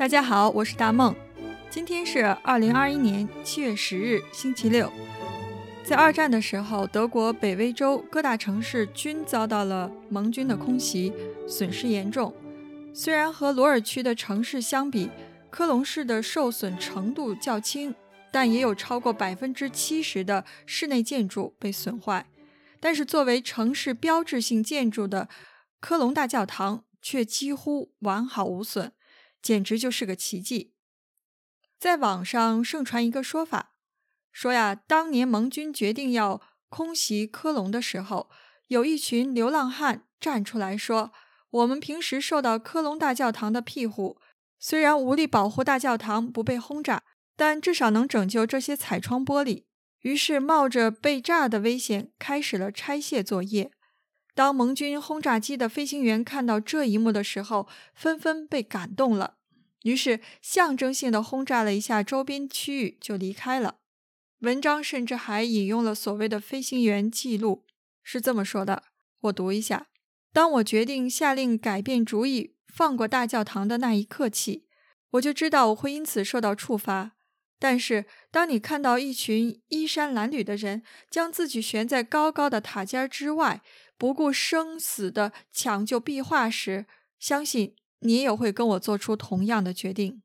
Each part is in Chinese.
大家好，我是大梦。今天是二零二一年七月十日，星期六。在二战的时候，德国北威州各大城市均遭到了盟军的空袭，损失严重。虽然和罗尔区的城市相比，科隆市的受损程度较轻，但也有超过百分之七十的室内建筑被损坏。但是，作为城市标志性建筑的科隆大教堂却几乎完好无损，简直就是个奇迹。在网上盛传一个说法，说呀，当年盟军决定要空袭科隆的时候，有一群流浪汉站出来说：“我们平时受到科隆大教堂的庇护，虽然无力保护大教堂不被轰炸，但至少能拯救这些彩窗玻璃。”于是，冒着被炸的危险，开始了拆卸作业。当盟军轰炸机的飞行员看到这一幕的时候，纷纷被感动了，于是象征性的轰炸了一下周边区域，就离开了。文章甚至还引用了所谓的飞行员记录，是这么说的：“我读一下。当我决定下令改变主意，放过大教堂的那一刻起，我就知道我会因此受到处罚。”但是，当你看到一群衣衫褴褛的人将自己悬在高高的塔尖之外，不顾生死的抢救壁画时，相信你也会跟我做出同样的决定。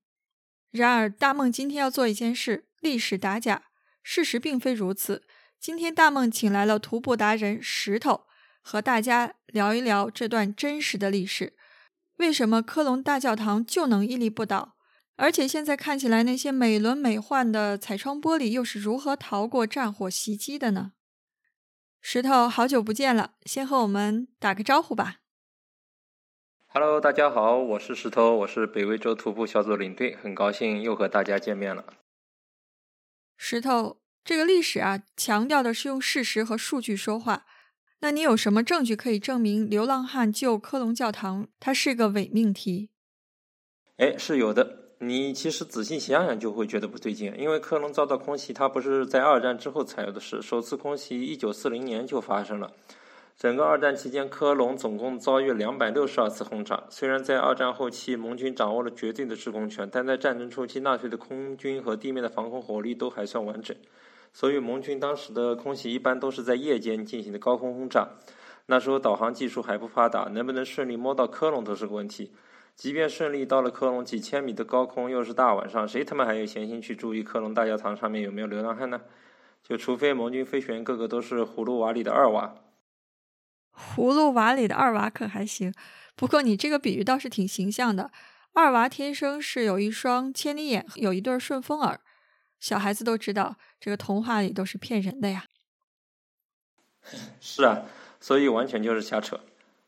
然而，大梦今天要做一件事：历史打假。事实并非如此。今天，大梦请来了徒步达人石头，和大家聊一聊这段真实的历史。为什么科隆大教堂就能屹立不倒？而且现在看起来，那些美轮美奂的彩窗玻璃又是如何逃过战火袭击的呢？石头，好久不见了，先和我们打个招呼吧。Hello，大家好，我是石头，我是北威州徒步小组领队，很高兴又和大家见面了。石头，这个历史啊，强调的是用事实和数据说话。那你有什么证据可以证明流浪汉救科隆教堂，它是个伪命题？哎，是有的。你其实仔细想想就会觉得不对劲，因为科隆遭到空袭，它不是在二战之后才有的事。首次空袭一九四零年就发生了。整个二战期间，科隆总共遭遇两百六十二次轰炸。虽然在二战后期，盟军掌握了绝对的制空权，但在战争初期，纳粹的空军和地面的防空火力都还算完整。所以，盟军当时的空袭一般都是在夜间进行的高空轰炸。那时候导航技术还不发达，能不能顺利摸到科隆都是个问题。即便顺利到了科隆几千米的高空，又是大晚上，谁他妈还有闲心去注意科隆大教堂上面有没有流浪汉呢？就除非盟军飞行员个个都是葫芦娃里的二娃。葫芦娃里的二娃可还行，不过你这个比喻倒是挺形象的。二娃天生是有一双千里眼，有一对顺风耳。小孩子都知道，这个童话里都是骗人的呀。是啊，所以完全就是瞎扯。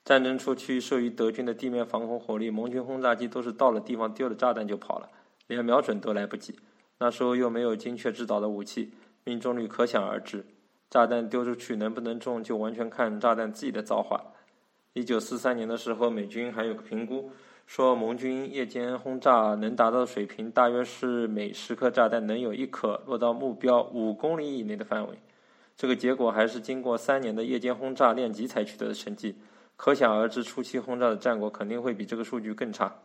战争初期，受于德军的地面防空火力，盟军轰炸机都是到了地方丢了炸弹就跑了，连瞄准都来不及。那时候又没有精确制导的武器，命中率可想而知。炸弹丢出去能不能中，就完全看炸弹自己的造化。一九四三年的时候，美军还有个评估，说盟军夜间轰炸能达到的水平，大约是每十颗炸弹能有一颗落到目标五公里以内的范围。这个结果还是经过三年的夜间轰炸练级才取得的成绩。可想而知，初期轰炸的战果肯定会比这个数据更差。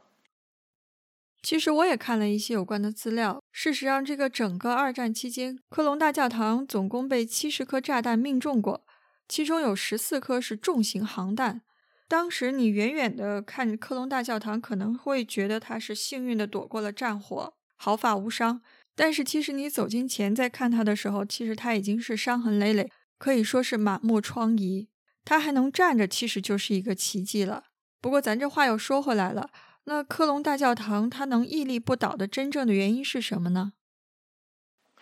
其实我也看了一些有关的资料。事实上，这个整个二战期间，科隆大教堂总共被七十颗炸弹命中过，其中有十四颗是重型航弹。当时你远远的看科隆大教堂，可能会觉得它是幸运的躲过了战火，毫发无伤。但是其实你走近前再看它的时候，其实它已经是伤痕累累，可以说是满目疮痍。他还能站着，其实就是一个奇迹了。不过咱这话又说回来了，那科隆大教堂它能屹立不倒的真正的原因是什么呢？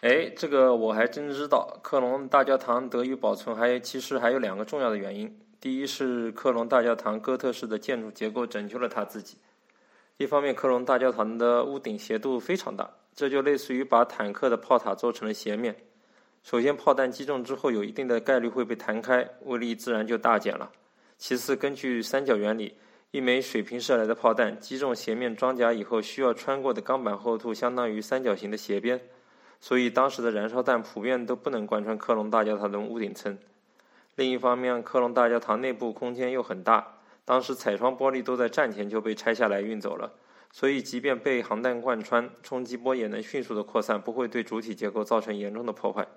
哎，这个我还真知道。科隆大教堂得以保存，还其实还有两个重要的原因。第一是科隆大教堂哥特式的建筑结构拯救了他自己。一方面，科隆大教堂的屋顶斜度非常大，这就类似于把坦克的炮塔做成了斜面。首先，炮弹击中之后有一定的概率会被弹开，威力自然就大减了。其次，根据三角原理，一枚水平射来的炮弹击中斜面装甲以后，需要穿过的钢板厚度相当于三角形的斜边，所以当时的燃烧弹普遍都不能贯穿科隆大教堂的屋顶层。另一方面，科隆大教堂内部空间又很大，当时彩窗玻璃都在战前就被拆下来运走了，所以即便被航弹贯穿，冲击波也能迅速的扩散，不会对主体结构造成严重的破坏。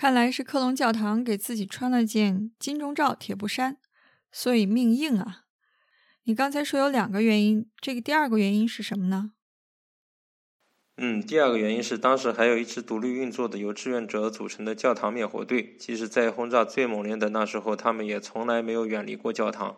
看来是克隆教堂给自己穿了件金钟罩铁布衫，所以命硬啊。你刚才说有两个原因，这个第二个原因是什么呢？嗯，第二个原因是当时还有一支独立运作的由志愿者组成的教堂灭火队，即使在轰炸最猛烈的那时候，他们也从来没有远离过教堂。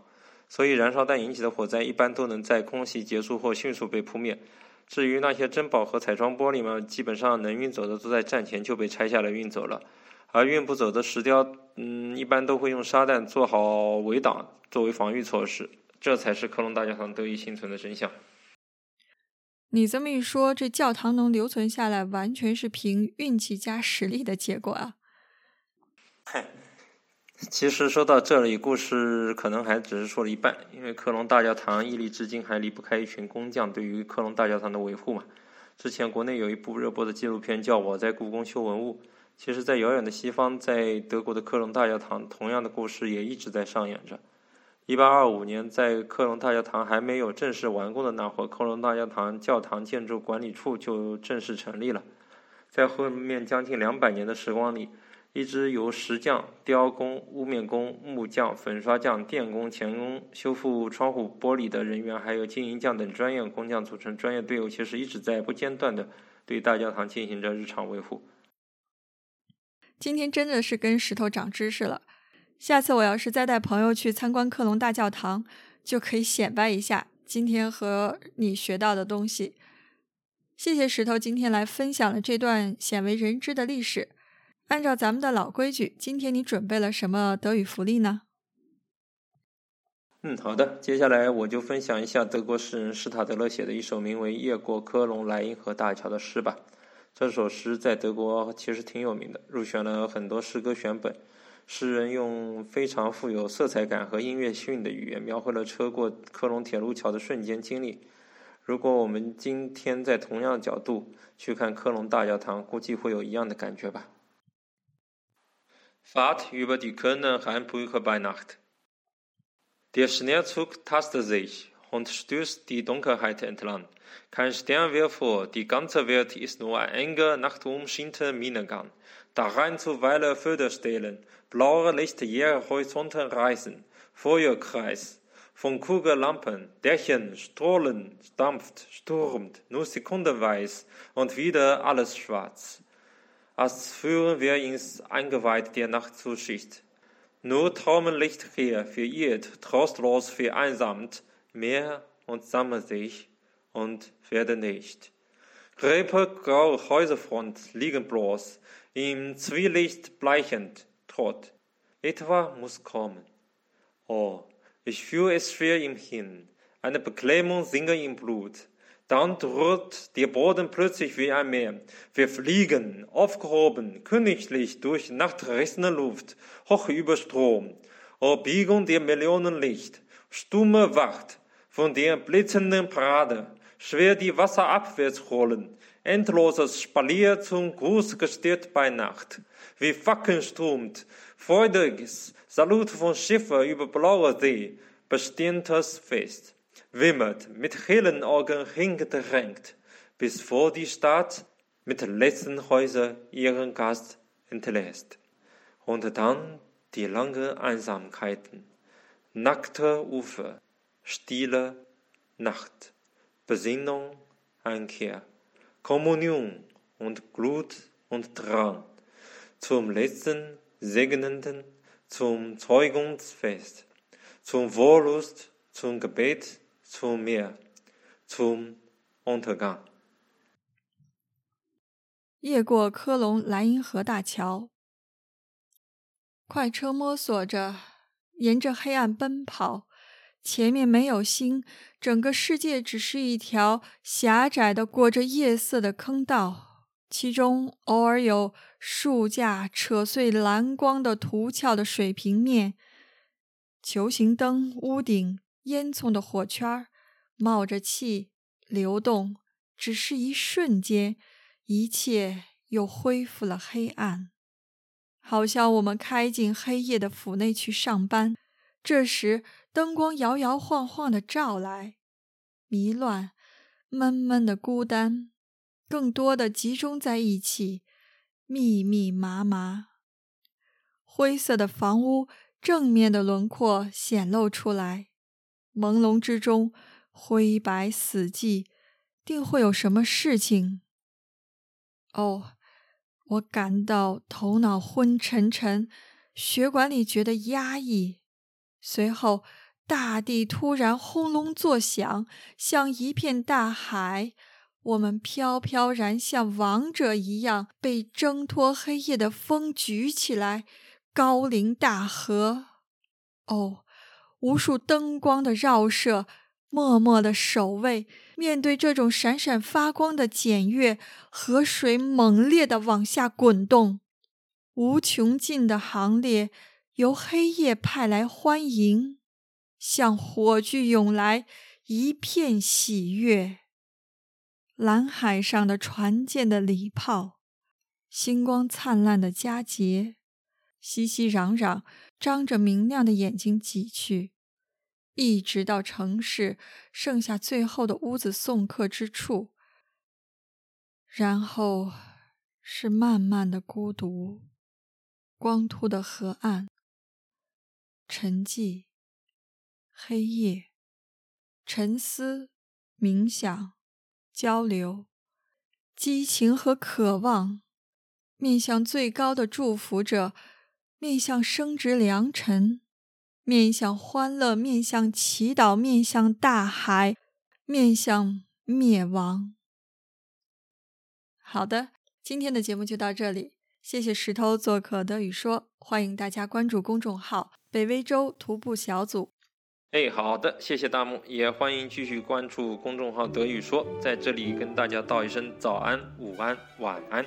所以，燃烧弹引起的火灾一般都能在空袭结束后迅速被扑灭。至于那些珍宝和彩妆玻璃嘛，基本上能运走的都在战前就被拆下来运走了，而运不走的石雕，嗯，一般都会用沙弹做好围挡作为防御措施。这才是克隆大教堂得以幸存的真相。你这么一说，这教堂能留存下来，完全是凭运气加实力的结果啊！嗨，其实说到这里，故事可能还只是说了一半，因为克隆大教堂屹立至今，还离不开一群工匠对于克隆大教堂的维护嘛。之前国内有一部热播的纪录片叫《我在故宫修文物》，其实，在遥远的西方，在德国的克隆大教堂，同样的故事也一直在上演着。一八二五年，在克隆大教堂还没有正式完工的那会儿，克隆大教堂教堂建筑管理处就正式成立了。在后面将近两百年的时光里，一支由石匠、雕工、屋面工、木匠、粉刷匠、电工、钳工、修复窗户玻璃的人员，还有金银匠等专业工匠组成专业队伍，其实一直在不间断的对大教堂进行着日常维护。今天真的是跟石头长知识了。下次我要是再带朋友去参观克隆大教堂，就可以显摆一下今天和你学到的东西。谢谢石头今天来分享了这段鲜为人知的历史。按照咱们的老规矩，今天你准备了什么德语福利呢？嗯，好的，接下来我就分享一下德国诗人施塔德勒写的一首名为《越过科隆莱茵河大桥》的诗吧。这首诗在德国其实挺有名的，入选了很多诗歌选本。诗人用非常富有色彩感和音乐性的语言，描绘了车过科隆铁路桥的瞬间经历。如果我们今天在同样的角度去看科隆大教堂，估计会有一样的感觉吧。Fahrt über die Kölner Rheinbrücke bei Nacht. Der Schnellzug tastet sich und stößt die Dunkelheit entlang. Kein Stern wird vor, die ganze Welt ist nur ein enger, nachtumschinter Minengang. Darein zuweilen Förderstellen, blaue Lichter jähe Horizonten reißen, Feuerkreis von Kugellampen, Dächen, Stollen, dampft, stürmt, nur sekundenweise und wieder alles schwarz. Als führen wir ins Eingeweid der Nachtzuschicht. Nur Traumenlicht hier, verirrt, trostlos vereinsamt, Meer und sammelt sich und werde nicht. Gräbe graue Häuserfront liegen bloß, im Zwielicht bleichend, tot. Etwa muss kommen. Oh, ich fühle es schwer im Hin, eine Beklemmung singe im Blut. Dann droht der Boden plötzlich wie ein Meer. Wir fliegen, aufgehoben, königlich durch nachtrissene Luft, hoch über Strom. Oh, Biegung der Millionen Licht, stumme Wacht von der blitzenden Parade, schwer die Wasser abwärts rollen, endloses Spalier zum Gruß gestirrt bei Nacht. Wie Fackeln strömt, freudiges Salut von Schiffe über blauer See, bestimmtes Fest, wimmert, mit hellen Augen hingedrängt, bis vor die Stadt mit letzten Häusern ihren Gast entlässt. Und dann die lange Einsamkeiten, nackte Ufer, stille Nacht, Besinnung, Einkehr. Kommunion und Glut und Drang, zum letzten Segnenden, zum Zeugungsfest, zum Wohllust, zum Gebet, zum Meer, zum Untergang。越过科隆莱茵河大桥，快车摸索着沿着黑暗奔跑。 前面没有星，整个世界只是一条狭窄的、裹着夜色的坑道，其中偶尔有树架扯碎蓝光的凸翘的水平面，球形灯屋顶烟囱的火圈冒着气流动，只是一瞬间，一切又恢复了黑暗，好像我们开进黑夜的府内去上班，这时。灯光摇摇晃晃的照来，迷乱、闷闷的孤单，更多的集中在一起，密密麻麻。灰色的房屋正面的轮廓显露出来，朦胧之中，灰白死寂，定会有什么事情？哦，我感到头脑昏沉沉，血管里觉得压抑。随后，大地突然轰隆作响，像一片大海。我们飘飘然，像王者一样，被挣脱黑夜的风举起来，高临大河。哦，无数灯光的绕射，默默的守卫。面对这种闪闪发光的检阅，河水猛烈地往下滚动，无穷尽的行列由黑夜派来欢迎，向火炬涌来，一片喜悦。蓝海上的船舰的礼炮，星光灿烂的佳节，熙熙攘攘，张着明亮的眼睛挤去。一直到城市剩下最后的屋子送客之处，然后是漫漫的孤独，光秃的河岸，沉寂，黑夜，沉思，冥想，交流，激情和渴望，面向最高的祝福者，面向升职良辰。面向欢乐，面向祈祷，面向大海，面向灭亡。好的，今天的节目就到这里，谢谢石头做客德语说，欢迎大家关注公众号“北威州徒步小组”。哎，好的，谢谢大木，也欢迎继续关注公众号“德语说”，在这里跟大家道一声早安、午安、晚安。